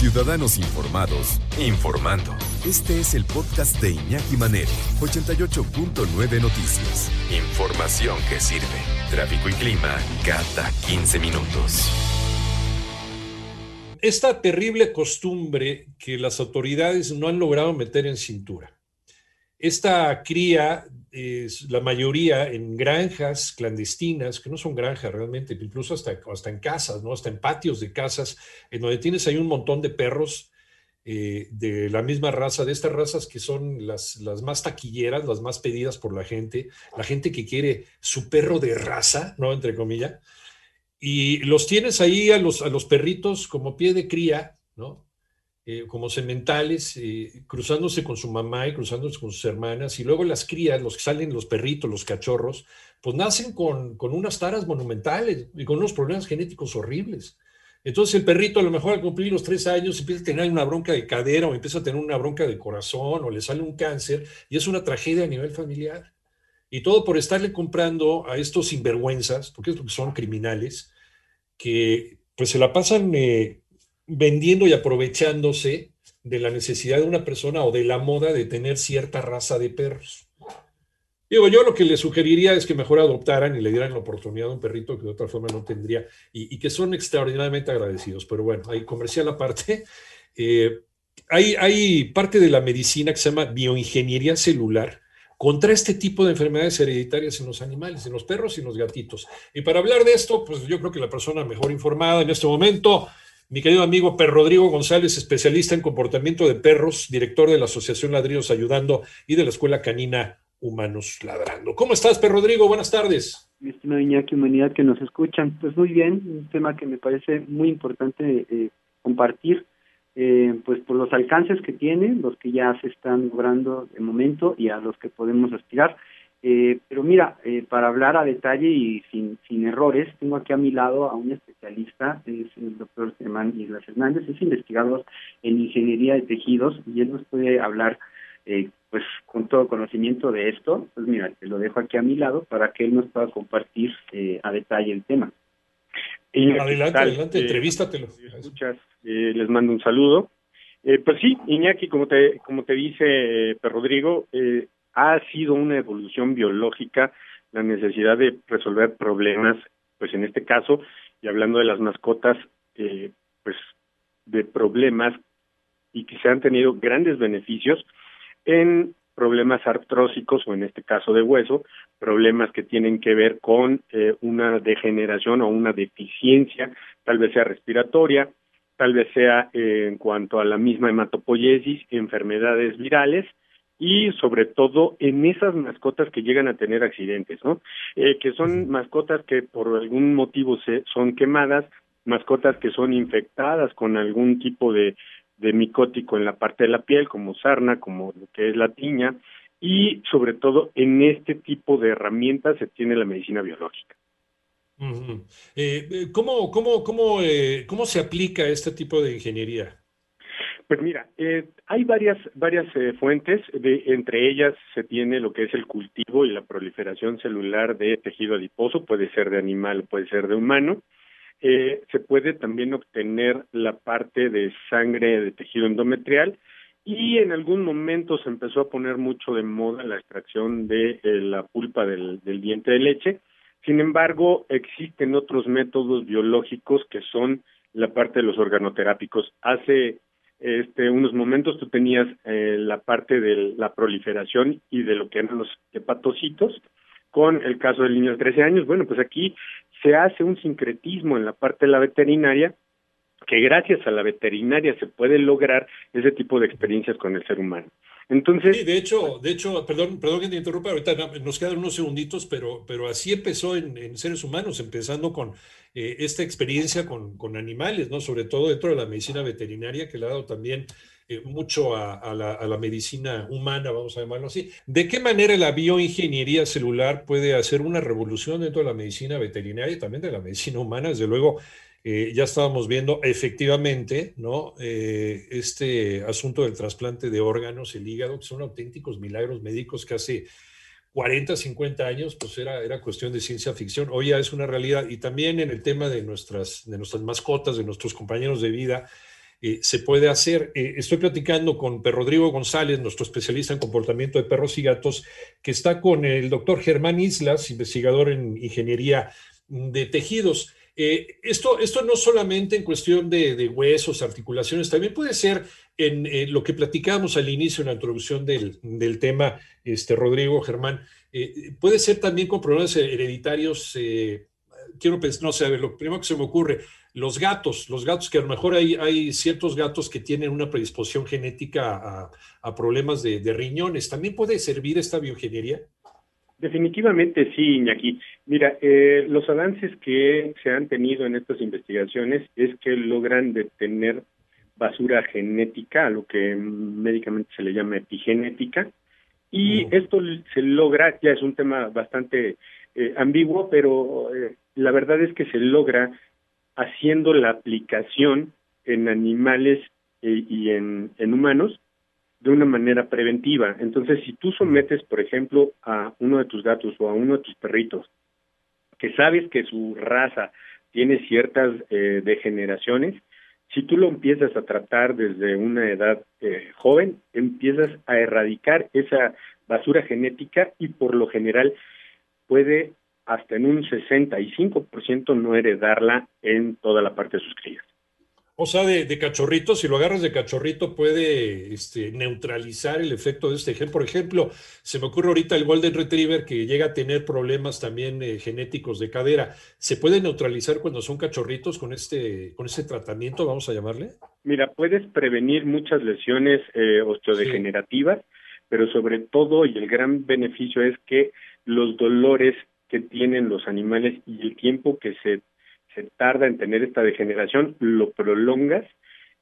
Ciudadanos Informados, informando. Este es el podcast de Iñaki Manero, 88.9 Noticias. Información que sirve. Tráfico y clima cada 15 minutos. Esta terrible costumbre que las autoridades no han logrado meter en cintura. Esta cría es la mayoría en granjas clandestinas, que no son granjas realmente, incluso hasta, hasta en casas, ¿no? hasta en patios de casas, en donde tienes ahí un montón de perros eh, de la misma raza, de estas razas que son las, las más taquilleras, las más pedidas por la gente, la gente que quiere su perro de raza, ¿no? Entre comillas. Y los tienes ahí a los, a los perritos como pie de cría, ¿no? Eh, como sementales, eh, cruzándose con su mamá y cruzándose con sus hermanas, y luego las crías, los que salen, los perritos, los cachorros, pues nacen con, con unas taras monumentales y con unos problemas genéticos horribles. Entonces el perrito a lo mejor al cumplir los tres años empieza a tener una bronca de cadera o empieza a tener una bronca de corazón o le sale un cáncer y es una tragedia a nivel familiar. Y todo por estarle comprando a estos sinvergüenzas, porque son criminales, que pues se la pasan eh, vendiendo y aprovechándose de la necesidad de una persona o de la moda de tener cierta raza de perros. Digo, yo lo que le sugeriría es que mejor adoptaran y le dieran la oportunidad a un perrito que de otra forma no tendría y, que son extraordinariamente agradecidos. Pero bueno, hay comercial aparte. Eh, hay, hay parte de la medicina que se llama bioingeniería celular contra este tipo de enfermedades hereditarias en los animales, en los perros y en los gatitos. Y para hablar de esto, pues yo creo que la persona mejor informada en este momento mi querido amigo Per Rodrigo González, especialista en comportamiento de perros, director de la Asociación Ladrillos Ayudando y de la Escuela Canina Humanos Ladrando. ¿Cómo estás, Per Rodrigo? Buenas tardes. Mi estimado Iñaki, humanidad que nos escuchan. Pues muy bien, un tema que me parece muy importante eh, compartir, eh, pues por los alcances que tiene, los que ya se están logrando de momento y a los que podemos aspirar. Eh, pero mira, eh, para hablar a detalle y sin, sin errores, tengo aquí a mi lado a un especialista, es el doctor Germán Islas Hernández, es investigador en ingeniería de tejidos y él nos puede hablar eh, pues con todo conocimiento de esto. Pues mira, te lo dejo aquí a mi lado para que él nos pueda compartir a detalle el tema. adelante, adelante, entrevístatelo. Escuchas, les mando un saludo. pues sí, Iñaki, como te, como te dice Rodrigo, eh, ha sido una evolución biológica la necesidad de resolver problemas, pues en este caso, y hablando de las mascotas, eh, pues de problemas y que se han tenido grandes beneficios en problemas artrósicos o en este caso de hueso, problemas que tienen que ver con eh, una degeneración o una deficiencia, tal vez sea respiratoria, tal vez sea eh, en cuanto a la misma hematopoiesis, enfermedades virales, y sobre todo en esas mascotas que llegan a tener accidentes, ¿no? Eh, que son mascotas que por algún motivo se son quemadas, mascotas que son infectadas con algún tipo de, de micótico en la parte de la piel, como sarna, como lo que es la tiña, y sobre todo en este tipo de herramientas se tiene la medicina biológica. Eh, eh, ¿Cómo, cómo, cómo, eh, ¿Cómo se aplica este tipo de ingeniería? Pues mira, eh, hay varias varias eh, fuentes, de, entre ellas se tiene lo que es el cultivo y la proliferación celular de tejido adiposo, puede ser de animal, puede ser de humano. Eh, se puede también obtener la parte de sangre de tejido endometrial y en algún momento se empezó a poner mucho de moda la extracción de la pulpa del, del diente de leche. Sin embargo, existen otros métodos biológicos que son la parte de los organoterápicos. Hace este, unos momentos tú tenías eh, la parte de la proliferación y de lo que eran los hepatocitos, con el caso del niño de 13 años, bueno, pues aquí se hace un sincretismo en la parte de la veterinaria, que gracias a la veterinaria se puede lograr ese tipo de experiencias con el ser humano. Entonces, sí, de hecho, de hecho, perdón, perdón que te interrumpa, ahorita nos quedan unos segunditos, pero, pero así empezó en, seres humanos, empezando con eh, esta experiencia con, con, animales, ¿no? Sobre todo dentro de la medicina veterinaria, que le ha dado también eh, mucho a, la, a, la, medicina humana, vamos a llamarlo así. ¿De qué manera la bioingeniería celular puede hacer una revolución dentro de la medicina veterinaria y también de la medicina humana? Desde luego, eh, ya estábamos viendo efectivamente ¿no? Eh, este asunto del trasplante de órganos, el hígado, que son auténticos milagros médicos que hace 40, 50 años, pues era, era cuestión de ciencia ficción. Hoy ya es una realidad. Y también en el tema de nuestras, de nuestras mascotas, de nuestros compañeros de vida, eh, se puede hacer. Estoy platicando con Rodrigo González, nuestro especialista en comportamiento de perros y gatos, que está con el doctor Germán Islas, investigador en ingeniería de tejidos. Eh, esto, esto no solamente en cuestión de, huesos, articulaciones, también puede ser en lo que platicábamos al inicio en la introducción del, tema, este, Rodrigo Germán, puede ser también con problemas hereditarios. quiero pensar, no sé, a ver, lo primero que se me ocurre, los gatos, los gatos que a lo mejor hay, hay ciertos gatos que tienen una predisposición genética a, problemas de, riñones. ¿También puede servir esta bioingeniería? Definitivamente sí, Iñaki. Mira, eh, los avances que se han tenido en estas investigaciones es que logran detener basura genética, a lo que médicamente se le llama epigenética, y esto se logra, ya es un tema bastante eh, ambiguo, pero eh, la verdad es que se logra haciendo la aplicación en animales eh, y en, humanos de una manera preventiva. Entonces, si tú sometes, por ejemplo, a uno de tus gatos o a uno de tus perritos, que sabes que su raza tiene ciertas eh, degeneraciones, si tú lo empiezas a tratar desde una edad eh, joven, empiezas a erradicar esa basura genética y por lo general puede hasta en un 65% no heredarla en toda la parte de sus crías. O sea, de, de, cachorrito, si lo agarras de cachorrito, puede este, neutralizar el efecto de este gen. Por ejemplo, se me ocurre ahorita el Golden Retriever que llega a tener problemas también eh, genéticos de cadera. ¿Se puede neutralizar cuando son cachorritos con este, con este tratamiento, vamos a llamarle? Mira, puedes prevenir muchas lesiones eh, osteodegenerativas, pero sobre todo, y el gran beneficio es que los dolores que tienen los animales y el tiempo que se, se tarda en tener esta degeneración, lo prolongas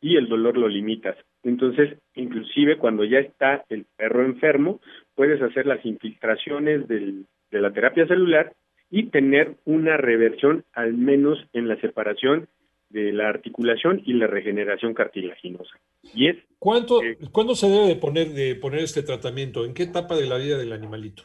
y el dolor lo limitas. Entonces, inclusive cuando ya está el perro enfermo, puedes hacer las infiltraciones del, de la terapia celular y tener una reversión al menos en la separación de la articulación y la regeneración cartilaginosa. Y es ¿Cuánto, ¿Cuándo se debe de poner, de poner este tratamiento? ¿En qué etapa de la vida del animalito?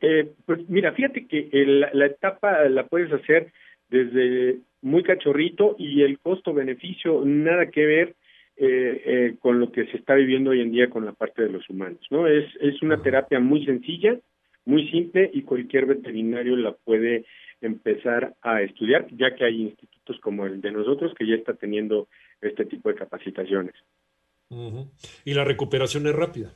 Eh, pues mira, fíjate que la etapa la puedes hacer desde muy cachorrito y el costo-beneficio nada que ver eh, eh, con lo que se está viviendo hoy en día con la parte de los humanos, ¿no? Es, es una terapia muy sencilla, muy simple y cualquier veterinario la puede empezar a estudiar, ya que hay institutos como el de nosotros que ya está teniendo este tipo de capacitaciones. Y la recuperación es rápida.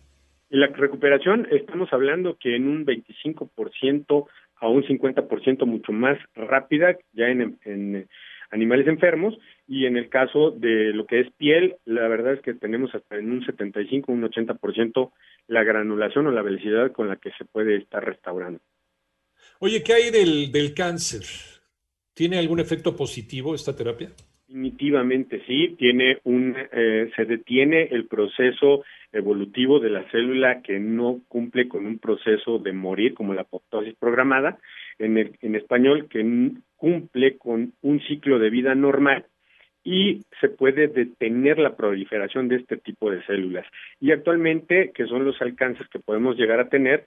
Y la recuperación, estamos hablando que en un 25% a un 50% mucho más rápida ya en, en, animales enfermos y en el caso de lo que es piel, la verdad es que tenemos hasta en un 75, un 80% la granulación o la velocidad con la que se puede estar restaurando. Oye, ¿qué hay del, del cáncer? ¿Tiene algún efecto positivo esta terapia? Definitivamente sí, tiene un, eh, se detiene el proceso evolutivo de la célula que no cumple con un proceso de morir como la apoptosis programada, en, el, en español que cumple con un ciclo de vida normal y se puede detener la proliferación de este tipo de células. Y actualmente, que son los alcances que podemos llegar a tener,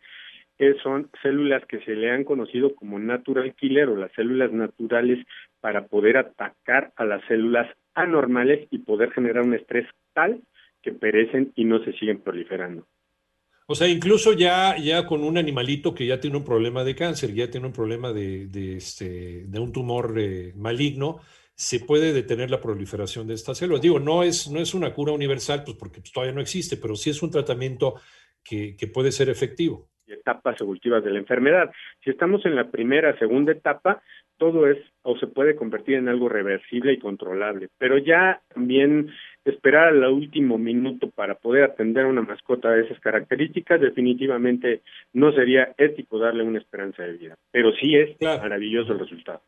son células que se le han conocido como natural killer o las células naturales para poder atacar a las células anormales y poder generar un estrés tal que perecen y no se siguen proliferando. O sea, incluso ya, ya con un animalito que ya tiene un problema de cáncer, ya tiene un problema de, de, este, de un tumor eh, maligno, se puede detener la proliferación de estas células. Digo, no es, no es una cura universal, pues porque todavía no existe, pero sí es un tratamiento que, que puede ser efectivo etapas evolutivas de la enfermedad. Si estamos en la primera, segunda etapa, todo es o se puede convertir en algo reversible y controlable, pero ya también esperar al último minuto para poder atender a una mascota de esas características definitivamente no sería ético darle una esperanza de vida, pero sí es maravilloso el resultado.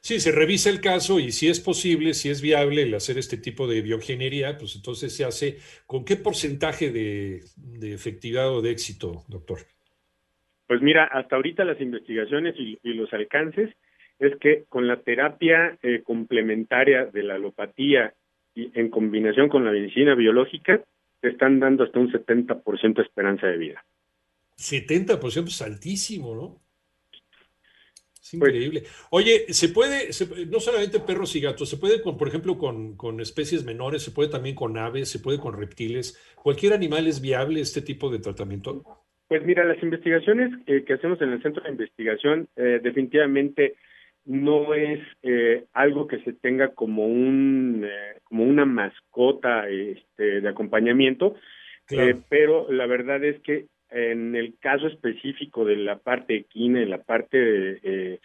Sí, se revisa el caso y si es posible, si es viable el hacer este tipo de bioingeniería, pues entonces se hace con qué porcentaje de, efectividad o de éxito, doctor. Pues mira, hasta ahorita las investigaciones y, los alcances es que con la terapia eh, complementaria de la alopatía y en combinación con la medicina biológica, te están dando hasta un 70% de esperanza de vida. 70% es altísimo, ¿no? Es pues increíble. Oye, se puede, no solamente perros y gatos, se puede, con, por ejemplo, con, con, especies menores, se puede también con aves, se puede con reptiles. ¿Cualquier animal es viable este tipo de tratamiento? Pues mira, las investigaciones eh, que hacemos en el centro de investigación eh, definitivamente no es eh, algo que se tenga como un como una mascota este, de acompañamiento, pero la verdad es que en el caso específico de la parte equina, en la parte de, eh,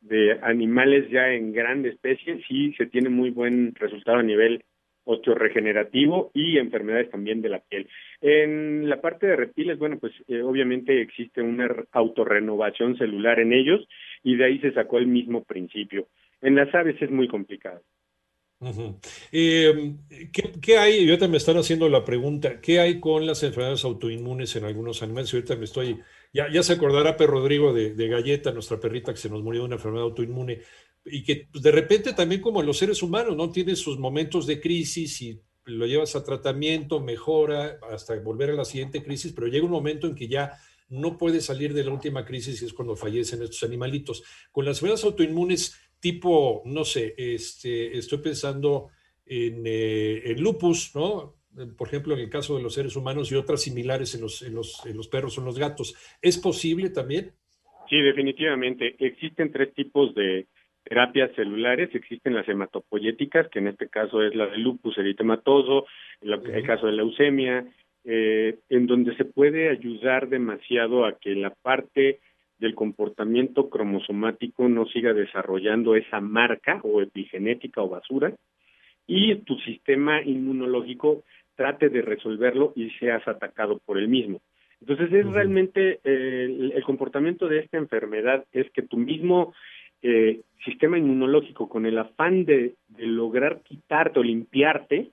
de animales ya en grande especie, sí se tiene muy buen resultado a nivel osteoregenerativo y enfermedades también de la piel. En la parte de reptiles, bueno, pues eh, obviamente existe una autorrenovación celular en ellos y de ahí se sacó el mismo principio. En las aves es muy complicado. Eh, ¿qué, hay? Yo también me están haciendo la pregunta, ¿qué hay con las enfermedades autoinmunes en algunos animales? Ahorita me estoy, ya, ya se acordará Perro Rodrigo de, Galleta, nuestra perrita que se nos murió de una enfermedad autoinmune, y que pues, de repente también como los seres humanos, ¿no? Tiene sus momentos de crisis y lo llevas a tratamiento, mejora hasta volver a la siguiente crisis, pero llega un momento en que ya no puede salir de la última crisis y es cuando fallecen estos animalitos. Con las enfermedades autoinmunes, tipo, no sé, este, estoy pensando en, eh, lupus, ¿no? Por ejemplo, en el caso de los seres humanos y otras similares en los, en los, en los perros o en los gatos. ¿Es posible también? Sí, definitivamente. Existen tres tipos de terapias celulares. Existen las hematopoyéticas, que en este caso es la de lupus eritematoso, en el caso de leucemia, eh, en donde se puede ayudar demasiado a que la parte del comportamiento cromosomático no siga desarrollando esa marca o epigenética o basura y tu sistema inmunológico trate de resolverlo y seas atacado por el mismo. Entonces es realmente eh, el, comportamiento de esta enfermedad es que tu mismo eh, sistema inmunológico con el afán de, de lograr quitarte o limpiarte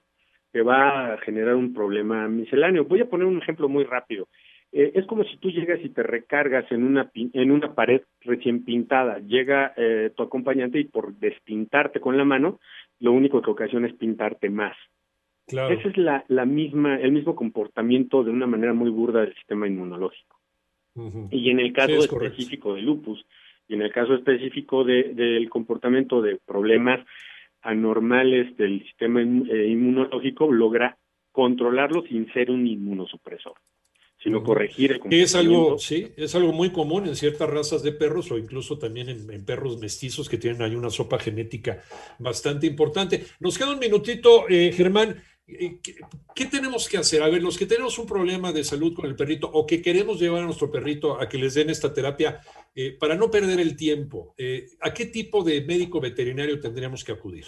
te va a generar un problema misceláneo. Voy a poner un ejemplo muy rápido. Eh, es como si tú llegas y te recargas en una en una pared recién pintada. Llega eh, tu acompañante y por despintarte con la mano, lo único que ocasiona es pintarte más. Claro. Ese es la, la misma, el mismo comportamiento de una manera muy burda del sistema inmunológico. Y en el caso específico de lupus, y en el caso específico de, del comportamiento de problemas anormales del sistema eh, inmunológico, logra controlarlo sin ser un inmunosupresor sino corregir el Es algo, sí, es algo muy común en ciertas razas de perros o incluso también en, perros mestizos que tienen ahí una sopa genética bastante importante. Nos queda un minutito, eh, Germán. Eh, ¿Qué, tenemos que hacer? A ver, los que tenemos un problema de salud con el perrito o que queremos llevar a nuestro perrito a que les den esta terapia, eh, para no perder el tiempo, ¿a qué tipo de médico veterinario tendríamos que acudir?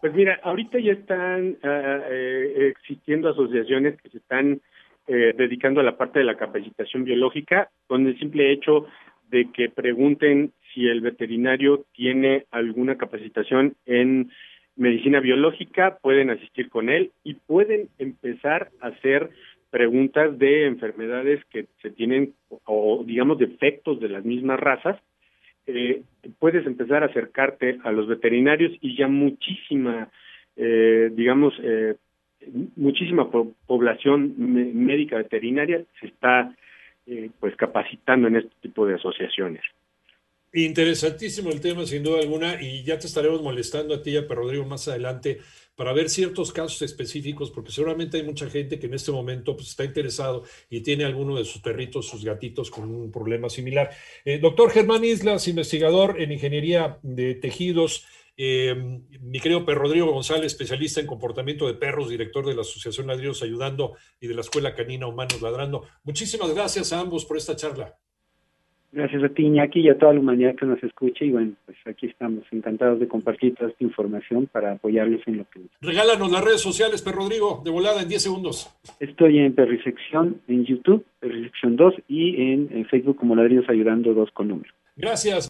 Pues mira, ahorita ya están ah, existiendo asociaciones que se están eh, dedicando a la parte de la capacitación biológica, con el simple hecho de que pregunten si el veterinario tiene alguna capacitación en medicina biológica, pueden asistir con él y pueden empezar a hacer preguntas de enfermedades que se tienen o digamos defectos de las mismas razas. Eh, puedes empezar a acercarte a los veterinarios y ya muchísima, eh, digamos, eh, muchísima población médica veterinaria se está eh, pues capacitando en este tipo de asociaciones. Interesantísimo el tema, sin duda alguna, y ya te estaremos molestando a ti y a Rodrigo más adelante para ver ciertos casos específicos, porque seguramente hay mucha gente que en este momento pues, está interesado y tiene alguno de sus perritos, sus gatitos con un problema similar. Eh, doctor Germán Islas, investigador en ingeniería de tejidos, eh, mi querido Rodrigo González, especialista en comportamiento de perros, director de la Asociación Ladridos Ayudando y de la Escuela Canina Humanos Ladrando. Muchísimas gracias a ambos por esta charla. Gracias a ti, Iñaki, y a toda la humanidad que nos escuche. Y bueno, pues aquí estamos encantados de compartir toda esta información para apoyarles en lo que Regálanos las redes sociales, Per Rodrigo, de volada en 10 segundos. Estoy en Perrisección en YouTube, Perrisección 2, y en, Facebook como Ladridos Ayudando 2 con número. Gracias.